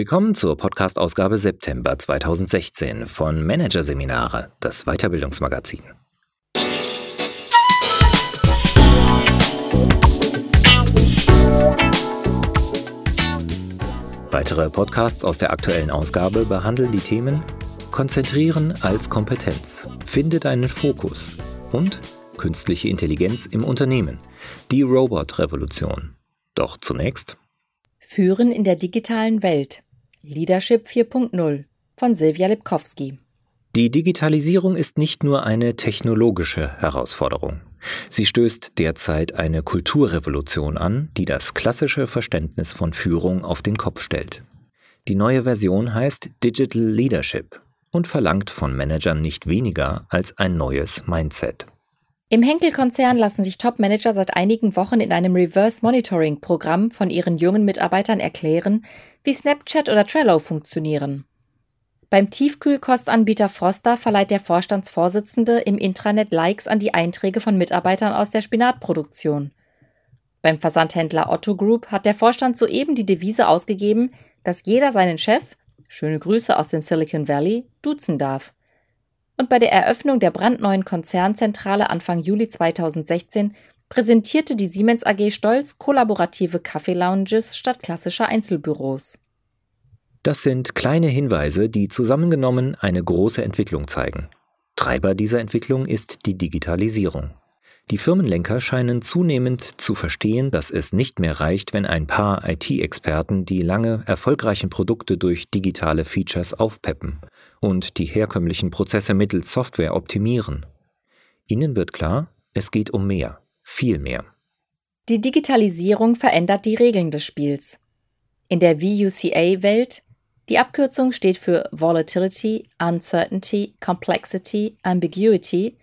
Willkommen zur Podcast-Ausgabe September 2016 von Managerseminare, das Weiterbildungsmagazin. Weitere Podcasts aus der aktuellen Ausgabe behandeln die Themen Konzentrieren als Kompetenz, finde deinen Fokus und künstliche Intelligenz im Unternehmen, die Robot-Revolution. Doch zunächst Führen in der digitalen Welt. Leadership 4.0 von Silvia Lipkowski. Die Digitalisierung ist nicht nur eine technologische Herausforderung. Sie stößt derzeit eine Kulturrevolution an, die das klassische Verständnis von Führung auf den Kopf stellt. Die neue Version heißt Digital Leadership und verlangt von Managern nicht weniger als ein neues Mindset. Im Henkel-Konzern lassen sich Top-Manager seit einigen Wochen in einem Reverse-Monitoring-Programm von ihren jungen Mitarbeitern erklären, wie Snapchat oder Trello funktionieren. Beim Tiefkühlkostanbieter Froster verleiht der Vorstandsvorsitzende im Intranet Likes an die Einträge von Mitarbeitern aus der Spinatproduktion. Beim Versandhändler Otto Group hat der Vorstand soeben die Devise ausgegeben, dass jeder seinen Chef, schöne Grüße aus dem Silicon Valley, duzen darf. Und bei der Eröffnung der brandneuen Konzernzentrale Anfang Juli 2016 präsentierte die Siemens AG stolz kollaborative Kaffeelounges statt klassischer Einzelbüros. Das sind kleine Hinweise, die zusammengenommen eine große Entwicklung zeigen. Treiber dieser Entwicklung ist die Digitalisierung. Die Firmenlenker scheinen zunehmend zu verstehen, dass es nicht mehr reicht, wenn ein paar IT-Experten die lange erfolgreichen Produkte durch digitale Features aufpeppen und die herkömmlichen Prozesse mittels Software optimieren. Ihnen wird klar, es geht um mehr, viel mehr. Die Digitalisierung verändert die Regeln des Spiels. In der VUCA-Welt, die Abkürzung steht für Volatility, Uncertainty, Complexity, Ambiguity,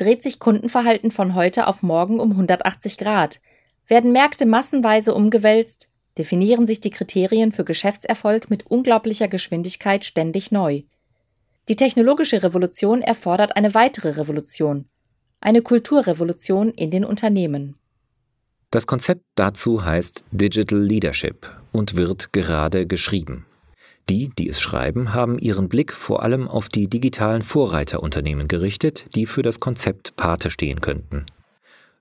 dreht sich Kundenverhalten von heute auf morgen um 180 Grad, werden Märkte massenweise umgewälzt, definieren sich die Kriterien für Geschäftserfolg mit unglaublicher Geschwindigkeit ständig neu. Die technologische Revolution erfordert eine weitere Revolution, eine Kulturrevolution in den Unternehmen. Das Konzept dazu heißt Digital Leadership und wird gerade geschrieben. Die, die es schreiben, haben ihren Blick vor allem auf die digitalen Vorreiterunternehmen gerichtet, die für das Konzept Pate stehen könnten.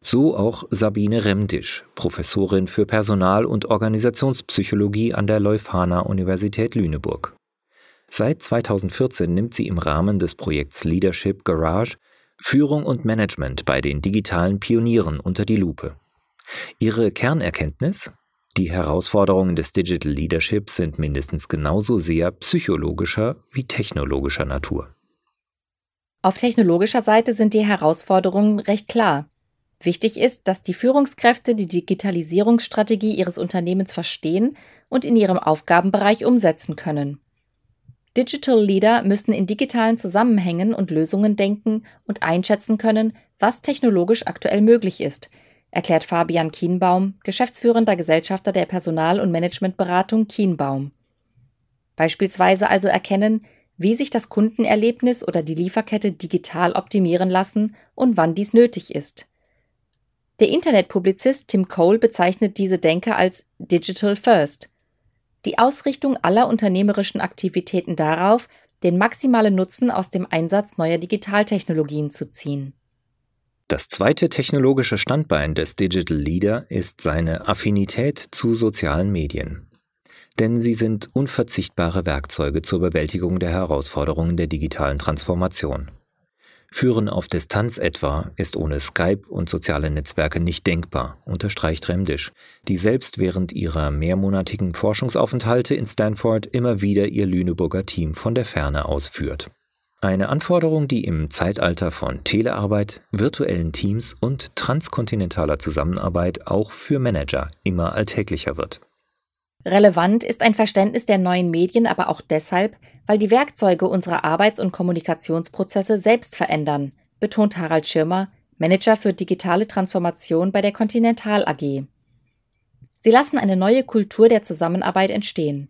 So auch Sabine Remdisch, Professorin für Personal- und Organisationspsychologie an der Leuphana Universität Lüneburg. Seit 2014 nimmt sie im Rahmen des Projekts Leadership Garage Führung und Management bei den digitalen Pionieren unter die Lupe. Ihre Kernerkenntnis? Die Herausforderungen des Digital Leaderships sind mindestens genauso sehr psychologischer wie technologischer Natur. Auf technologischer Seite sind die Herausforderungen recht klar. Wichtig ist, dass die Führungskräfte die Digitalisierungsstrategie ihres Unternehmens verstehen und in ihrem Aufgabenbereich umsetzen können. Digital Leader müssen in digitalen Zusammenhängen und Lösungen denken und einschätzen können, was technologisch aktuell möglich ist, erklärt Fabian Kienbaum, geschäftsführender Gesellschafter der Personal- und Managementberatung Kienbaum. Beispielsweise also erkennen, wie sich das Kundenerlebnis oder die Lieferkette digital optimieren lassen und wann dies nötig ist. Der Internetpublizist Tim Cole bezeichnet diese Denke als Digital First. Die Ausrichtung aller unternehmerischen Aktivitäten darauf, den maximalen Nutzen aus dem Einsatz neuer Digitaltechnologien zu ziehen. Das zweite technologische Standbein des Digital Leader ist seine Affinität zu sozialen Medien. Denn sie sind unverzichtbare Werkzeuge zur Bewältigung der Herausforderungen der digitalen Transformation. Führen auf Distanz etwa ist ohne Skype und soziale Netzwerke nicht denkbar, unterstreicht Remdisch, die selbst während ihrer mehrmonatigen Forschungsaufenthalte in Stanford immer wieder ihr Lüneburger Team von der Ferne ausführt. Eine Anforderung, die im Zeitalter von Telearbeit, virtuellen Teams und transkontinentaler Zusammenarbeit auch für Manager immer alltäglicher wird. Relevant ist ein Verständnis der neuen Medien aber auch deshalb, weil die Werkzeuge unserer Arbeits- und Kommunikationsprozesse selbst verändern, betont Harald Schirmer, Manager für digitale Transformation bei der Continental AG. Sie lassen eine neue Kultur der Zusammenarbeit entstehen.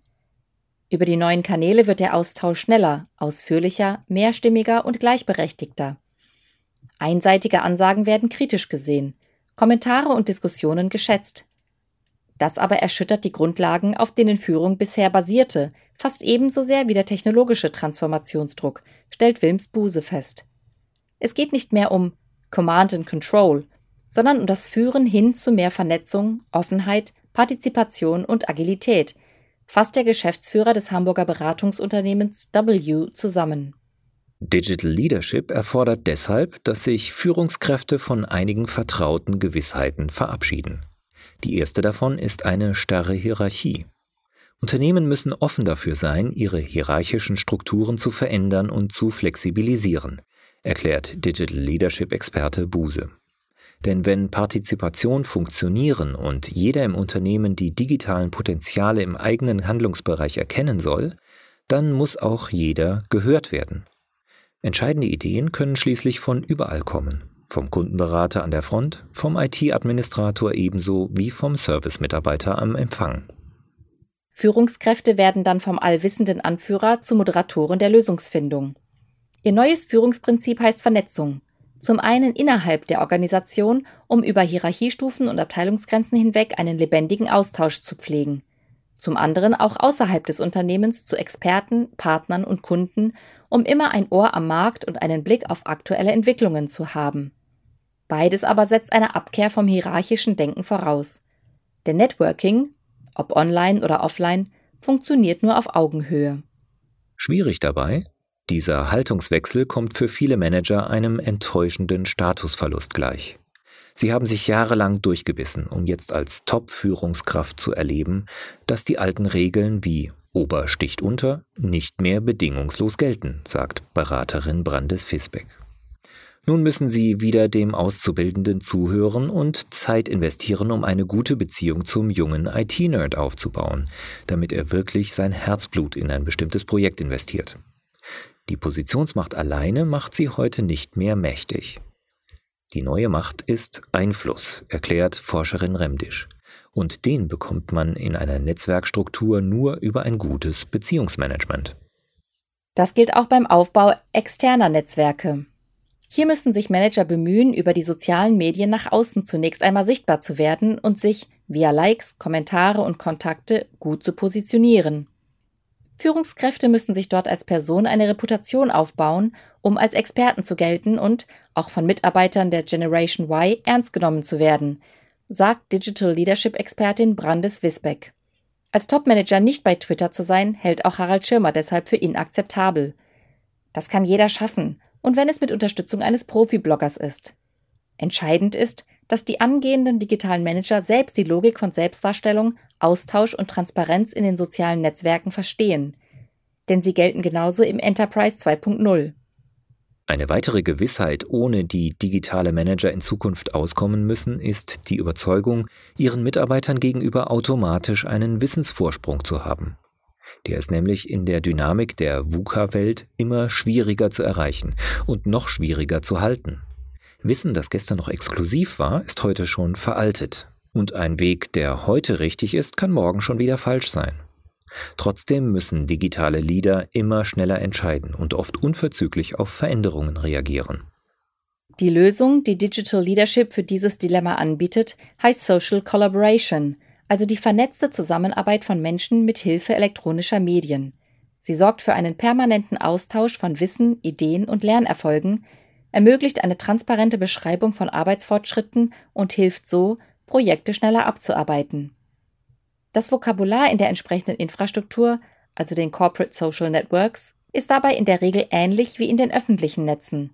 Über die neuen Kanäle wird der Austausch schneller, ausführlicher, mehrstimmiger und gleichberechtigter. Einseitige Ansagen werden kritisch gesehen, Kommentare und Diskussionen geschätzt. Das aber erschüttert die Grundlagen, auf denen Führung bisher basierte, fast ebenso sehr wie der technologische Transformationsdruck, stellt Wilms Buse fest. Es geht nicht mehr um Command and Control, sondern um das Führen hin zu mehr Vernetzung, Offenheit, Partizipation und Agilität, fasst der Geschäftsführer des Hamburger Beratungsunternehmens W zusammen. Digital Leadership erfordert deshalb, dass sich Führungskräfte von einigen vertrauten Gewissheiten verabschieden. Die erste davon ist eine starre Hierarchie. Unternehmen müssen offen dafür sein, ihre hierarchischen Strukturen zu verändern und zu flexibilisieren, erklärt Digital Leadership Experte Buse. Denn wenn Partizipation funktionieren und jeder im Unternehmen die digitalen Potenziale im eigenen Handlungsbereich erkennen soll, dann muss auch jeder gehört werden. Entscheidende Ideen können schließlich von überall kommen. Vom Kundenberater an der Front, vom IT-Administrator ebenso wie vom Service-Mitarbeiter am Empfang. Führungskräfte werden dann vom allwissenden Anführer zu Moderatoren der Lösungsfindung. Ihr neues Führungsprinzip heißt Vernetzung. Zum einen innerhalb der Organisation, um über Hierarchiestufen und Abteilungsgrenzen hinweg einen lebendigen Austausch zu pflegen. Zum anderen auch außerhalb des Unternehmens zu Experten, Partnern und Kunden, um immer ein Ohr am Markt und einen Blick auf aktuelle Entwicklungen zu haben. Beides aber setzt eine Abkehr vom hierarchischen Denken voraus. Denn Networking, ob online oder offline, funktioniert nur auf Augenhöhe. Schwierig dabei, dieser Haltungswechsel kommt für viele Manager einem enttäuschenden Statusverlust gleich. Sie haben sich jahrelang durchgebissen, um jetzt als Top-Führungskraft zu erleben, dass die alten Regeln wie Ober sticht unter nicht mehr bedingungslos gelten, sagt Beraterin Brandes Fisbeck. Nun müssen Sie wieder dem Auszubildenden zuhören und Zeit investieren, um eine gute Beziehung zum jungen IT-Nerd aufzubauen, damit er wirklich sein Herzblut in ein bestimmtes Projekt investiert. Die Positionsmacht alleine macht sie heute nicht mehr mächtig. Die neue Macht ist Einfluss, erklärt Forscherin Remdisch. Und den bekommt man in einer Netzwerkstruktur nur über ein gutes Beziehungsmanagement. Das gilt auch beim Aufbau externer Netzwerke. Hier müssen sich Manager bemühen, über die sozialen Medien nach außen zunächst einmal sichtbar zu werden und sich via Likes, Kommentare und Kontakte gut zu positionieren. Führungskräfte müssen sich dort als Person eine Reputation aufbauen, um als Experten zu gelten und auch von Mitarbeitern der Generation Y ernst genommen zu werden, sagt Digital Leadership Expertin Brandes Wisbeck. Als Topmanager nicht bei Twitter zu sein, hält auch Harald Schirmer deshalb für inakzeptabel. Das kann jeder schaffen, und wenn es mit Unterstützung eines Profi-Bloggers ist. Entscheidend ist, dass die angehenden digitalen Manager selbst die Logik von Selbstdarstellung, Austausch und Transparenz in den sozialen Netzwerken verstehen. Denn sie gelten genauso im Enterprise 2.0. Eine weitere Gewissheit, ohne die digitale Manager in Zukunft auskommen müssen, ist die Überzeugung, ihren Mitarbeitern gegenüber automatisch einen Wissensvorsprung zu haben. Der ist nämlich in der Dynamik der VUCA-Welt immer schwieriger zu erreichen und noch schwieriger zu halten. Wissen, das gestern noch exklusiv war, ist heute schon veraltet. Und ein Weg, der heute richtig ist, kann morgen schon wieder falsch sein. Trotzdem müssen digitale Leader immer schneller entscheiden und oft unverzüglich auf Veränderungen reagieren. Die Lösung, die Digital Leadership für dieses Dilemma anbietet, heißt Social Collaboration, also die vernetzte Zusammenarbeit von Menschen mit Hilfe elektronischer Medien. Sie sorgt für einen permanenten Austausch von Wissen, Ideen und Lernerfolgen, ermöglicht eine transparente Beschreibung von Arbeitsfortschritten und hilft so, Projekte schneller abzuarbeiten. Das Vokabular in der entsprechenden Infrastruktur, also den Corporate Social Networks, ist dabei in der Regel ähnlich wie in den öffentlichen Netzen.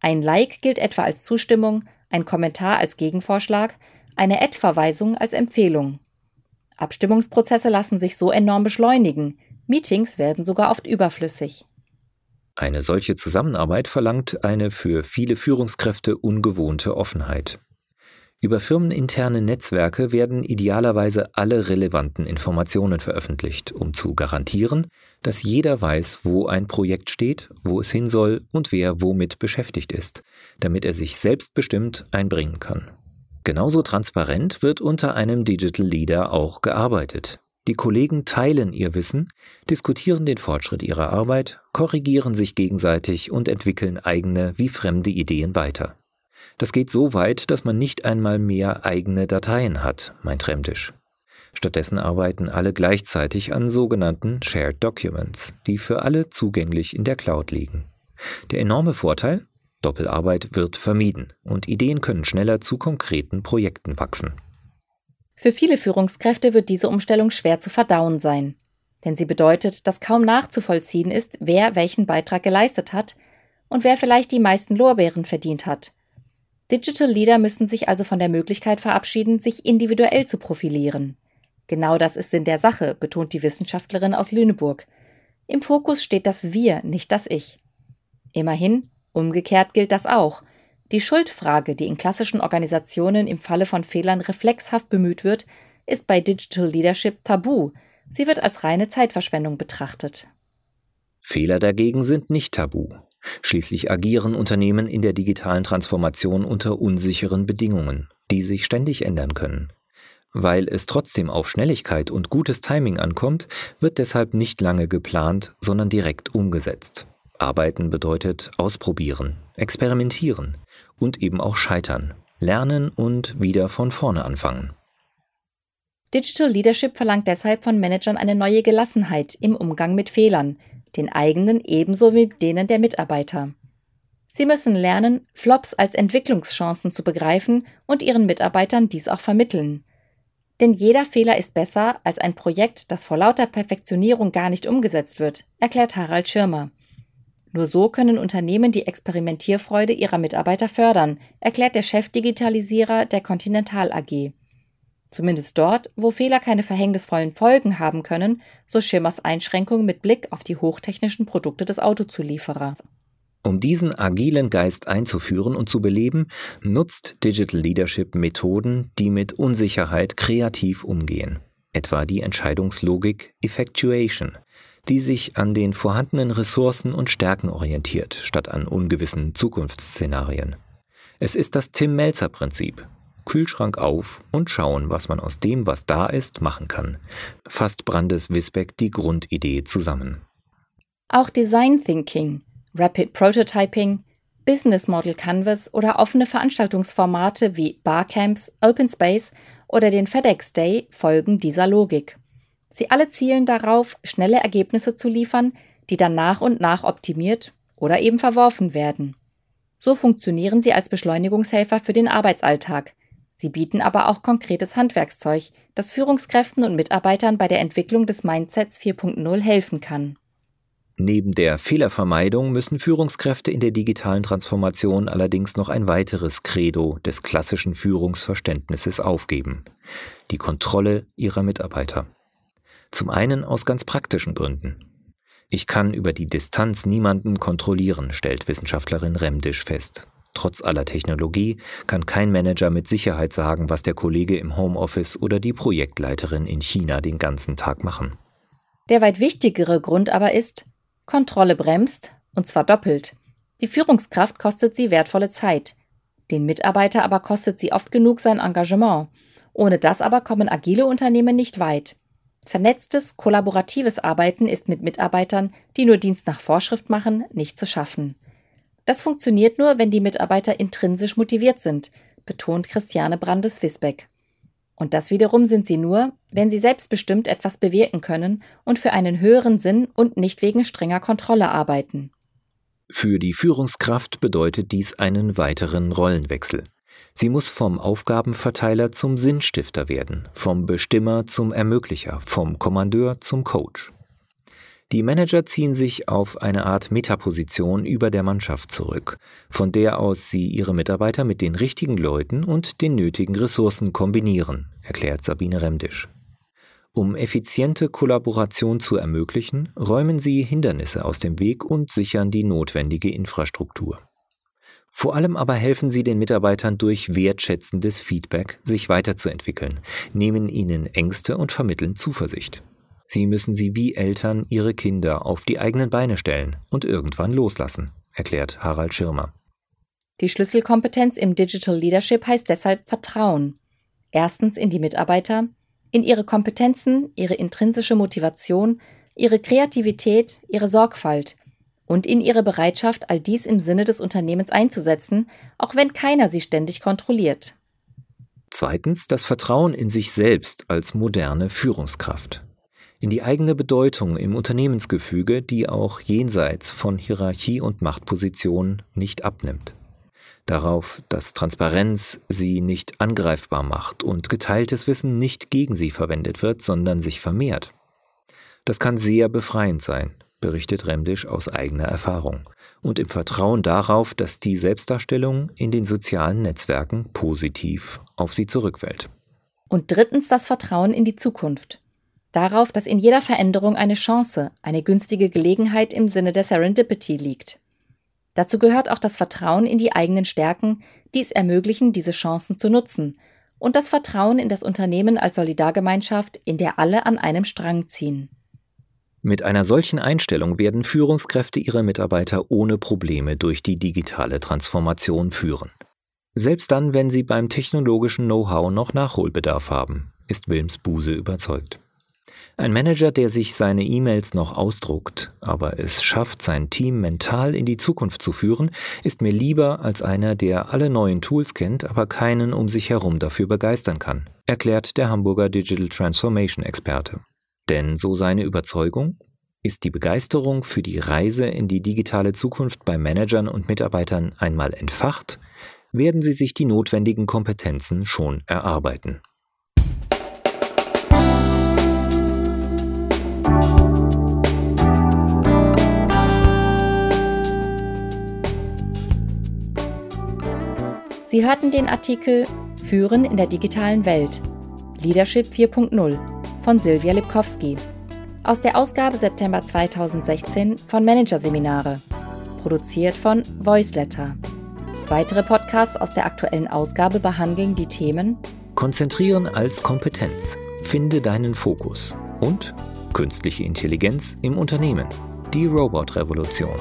Ein Like gilt etwa als Zustimmung, ein Kommentar als Gegenvorschlag, eine Ad-Verweisung als Empfehlung. Abstimmungsprozesse lassen sich so enorm beschleunigen, Meetings werden sogar oft überflüssig. Eine solche Zusammenarbeit verlangt eine für viele Führungskräfte ungewohnte Offenheit. Über firmeninterne Netzwerke werden idealerweise alle relevanten Informationen veröffentlicht, um zu garantieren, dass jeder weiß, wo ein Projekt steht, wo es hin soll und wer womit beschäftigt ist, damit er sich selbstbestimmt einbringen kann. Genauso transparent wird unter einem Digital Leader auch gearbeitet. Die Kollegen teilen ihr Wissen, diskutieren den Fortschritt ihrer Arbeit, korrigieren sich gegenseitig und entwickeln eigene wie fremde Ideen weiter. Das geht so weit, dass man nicht einmal mehr eigene Dateien hat, meint Remdisch. Stattdessen arbeiten alle gleichzeitig an sogenannten Shared Documents, die für alle zugänglich in der Cloud liegen. Der enorme Vorteil? Doppelarbeit wird vermieden und Ideen können schneller zu konkreten Projekten wachsen. Für viele Führungskräfte wird diese Umstellung schwer zu verdauen sein, denn sie bedeutet, dass kaum nachzuvollziehen ist, wer welchen Beitrag geleistet hat und wer vielleicht die meisten Lorbeeren verdient hat. Digital Leader müssen sich also von der Möglichkeit verabschieden, sich individuell zu profilieren. Genau das ist Sinn der Sache, betont die Wissenschaftlerin aus Lüneburg. Im Fokus steht das Wir, nicht das Ich. Immerhin, umgekehrt gilt das auch. Die Schuldfrage, die in klassischen Organisationen im Falle von Fehlern reflexhaft bemüht wird, ist bei Digital Leadership tabu. Sie wird als reine Zeitverschwendung betrachtet. Fehler dagegen sind nicht tabu. Schließlich agieren Unternehmen in der digitalen Transformation unter unsicheren Bedingungen, die sich ständig ändern können. Weil es trotzdem auf Schnelligkeit und gutes Timing ankommt, wird deshalb nicht lange geplant, sondern direkt umgesetzt. Arbeiten bedeutet ausprobieren, experimentieren und eben auch scheitern, lernen und wieder von vorne anfangen. Digital Leadership verlangt deshalb von Managern eine neue Gelassenheit im Umgang mit Fehlern, den eigenen ebenso wie denen der Mitarbeiter. Sie müssen lernen, Flops als Entwicklungschancen zu begreifen und ihren Mitarbeitern dies auch vermitteln. Denn jeder Fehler ist besser als ein Projekt, das vor lauter Perfektionierung gar nicht umgesetzt wird, erklärt Harald Schirmer. Nur so können Unternehmen die Experimentierfreude ihrer Mitarbeiter fördern, erklärt der Chefdigitalisierer der Continental AG. Zumindest dort, wo Fehler keine verhängnisvollen Folgen haben können, so Schimmers Einschränkung mit Blick auf die hochtechnischen Produkte des Autozulieferers. Um diesen agilen Geist einzuführen und zu beleben, nutzt Digital Leadership Methoden, die mit Unsicherheit kreativ umgehen. Etwa die Entscheidungslogik Effectuation, die sich an den vorhandenen Ressourcen und Stärken orientiert, statt an ungewissen Zukunftsszenarien. Es ist das Tim-Melzer-Prinzip. Kühlschrank auf und schauen, was man aus dem, was da ist, machen kann. Fasst Brandes Wisbeck die Grundidee zusammen. Auch Design Thinking, Rapid Prototyping, Business Model Canvas oder offene Veranstaltungsformate wie Barcamps, Open Space oder den FedEx Day folgen dieser Logik. Sie alle zielen darauf, schnelle Ergebnisse zu liefern, die dann nach und nach optimiert oder eben verworfen werden. So funktionieren sie als Beschleunigungshelfer für den Arbeitsalltag. Sie bieten aber auch konkretes Handwerkszeug, das Führungskräften und Mitarbeitern bei der Entwicklung des Mindsets 4.0 helfen kann. Neben der Fehlervermeidung müssen Führungskräfte in der digitalen Transformation allerdings noch ein weiteres Credo des klassischen Führungsverständnisses aufgeben. Die Kontrolle ihrer Mitarbeiter. Zum einen aus ganz praktischen Gründen. Ich kann über die Distanz niemanden kontrollieren, stellt Wissenschaftlerin Remdisch fest. Trotz aller Technologie kann kein Manager mit Sicherheit sagen, was der Kollege im Homeoffice oder die Projektleiterin in China den ganzen Tag machen. Der weit wichtigere Grund aber ist, Kontrolle bremst, und zwar doppelt. Die Führungskraft kostet sie wertvolle Zeit. Den Mitarbeiter aber kostet sie oft genug sein Engagement. Ohne das aber kommen agile Unternehmen nicht weit. Vernetztes, kollaboratives Arbeiten ist mit Mitarbeitern, die nur Dienst nach Vorschrift machen, nicht zu schaffen. Das funktioniert nur, wenn die Mitarbeiter intrinsisch motiviert sind, betont Christiane Brandes-Wisbeck. Und das wiederum sind sie nur, wenn sie selbstbestimmt etwas bewirken können und für einen höheren Sinn und nicht wegen strenger Kontrolle arbeiten. Für die Führungskraft bedeutet dies einen weiteren Rollenwechsel. Sie muss vom Aufgabenverteiler zum Sinnstifter werden, vom Bestimmer zum Ermöglicher, vom Kommandeur zum Coach. Die Manager ziehen sich auf eine Art Metaposition über der Mannschaft zurück, von der aus sie ihre Mitarbeiter mit den richtigen Leuten und den nötigen Ressourcen kombinieren, erklärt Sabine Remdisch. Um effiziente Kollaboration zu ermöglichen, räumen sie Hindernisse aus dem Weg und sichern die notwendige Infrastruktur. Vor allem aber helfen sie den Mitarbeitern durch wertschätzendes Feedback, sich weiterzuentwickeln, nehmen ihnen Ängste und vermitteln Zuversicht. Sie müssen sie wie Eltern ihre Kinder auf die eigenen Beine stellen und irgendwann loslassen, erklärt Harald Schirmer. Die Schlüsselkompetenz im Digital Leadership heißt deshalb Vertrauen. Erstens in die Mitarbeiter, in ihre Kompetenzen, ihre intrinsische Motivation, ihre Kreativität, ihre Sorgfalt und in ihre Bereitschaft, all dies im Sinne des Unternehmens einzusetzen, auch wenn keiner sie ständig kontrolliert. Zweitens das Vertrauen in sich selbst als moderne Führungskraft. In die eigene Bedeutung im Unternehmensgefüge, die auch jenseits von Hierarchie und Machtpositionen nicht abnimmt. Darauf, dass Transparenz sie nicht angreifbar macht und geteiltes Wissen nicht gegen sie verwendet wird, sondern sich vermehrt. Das kann sehr befreiend sein, berichtet Remdisch aus eigener Erfahrung und im Vertrauen darauf, dass die Selbstdarstellung in den sozialen Netzwerken positiv auf sie zurückfällt. Und drittens das Vertrauen in die Zukunft. Darauf, dass in jeder Veränderung eine Chance, eine günstige Gelegenheit im Sinne der Serendipity liegt. Dazu gehört auch das Vertrauen in die eigenen Stärken, die es ermöglichen, diese Chancen zu nutzen, und das Vertrauen in das Unternehmen als Solidargemeinschaft, in der alle an einem Strang ziehen. Mit einer solchen Einstellung werden Führungskräfte ihre Mitarbeiter ohne Probleme durch die digitale Transformation führen. Selbst dann, wenn sie beim technologischen Know-how noch Nachholbedarf haben, ist Wilms Buse überzeugt. Ein Manager, der sich seine E-Mails noch ausdruckt, aber es schafft, sein Team mental in die Zukunft zu führen, ist mir lieber als einer, der alle neuen Tools kennt, aber keinen um sich herum dafür begeistern kann, erklärt der Hamburger Digital Transformation Experte. Denn so seine Überzeugung, ist die Begeisterung für die Reise in die digitale Zukunft bei Managern und Mitarbeitern einmal entfacht, werden sie sich die notwendigen Kompetenzen schon erarbeiten. Sie hörten den Artikel Führen in der digitalen Welt Leadership 4.0 von Silvia Lipkowski. Aus der Ausgabe September 2016 von Managerseminare. Produziert von Voiceletter. Weitere Podcasts aus der aktuellen Ausgabe behandeln die Themen Konzentrieren als Kompetenz. Finde deinen Fokus. Und Künstliche Intelligenz im Unternehmen. Die Robot-Revolution.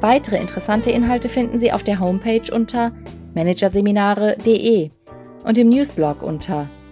Weitere interessante Inhalte finden Sie auf der Homepage unter managerseminare.de und im Newsblog unter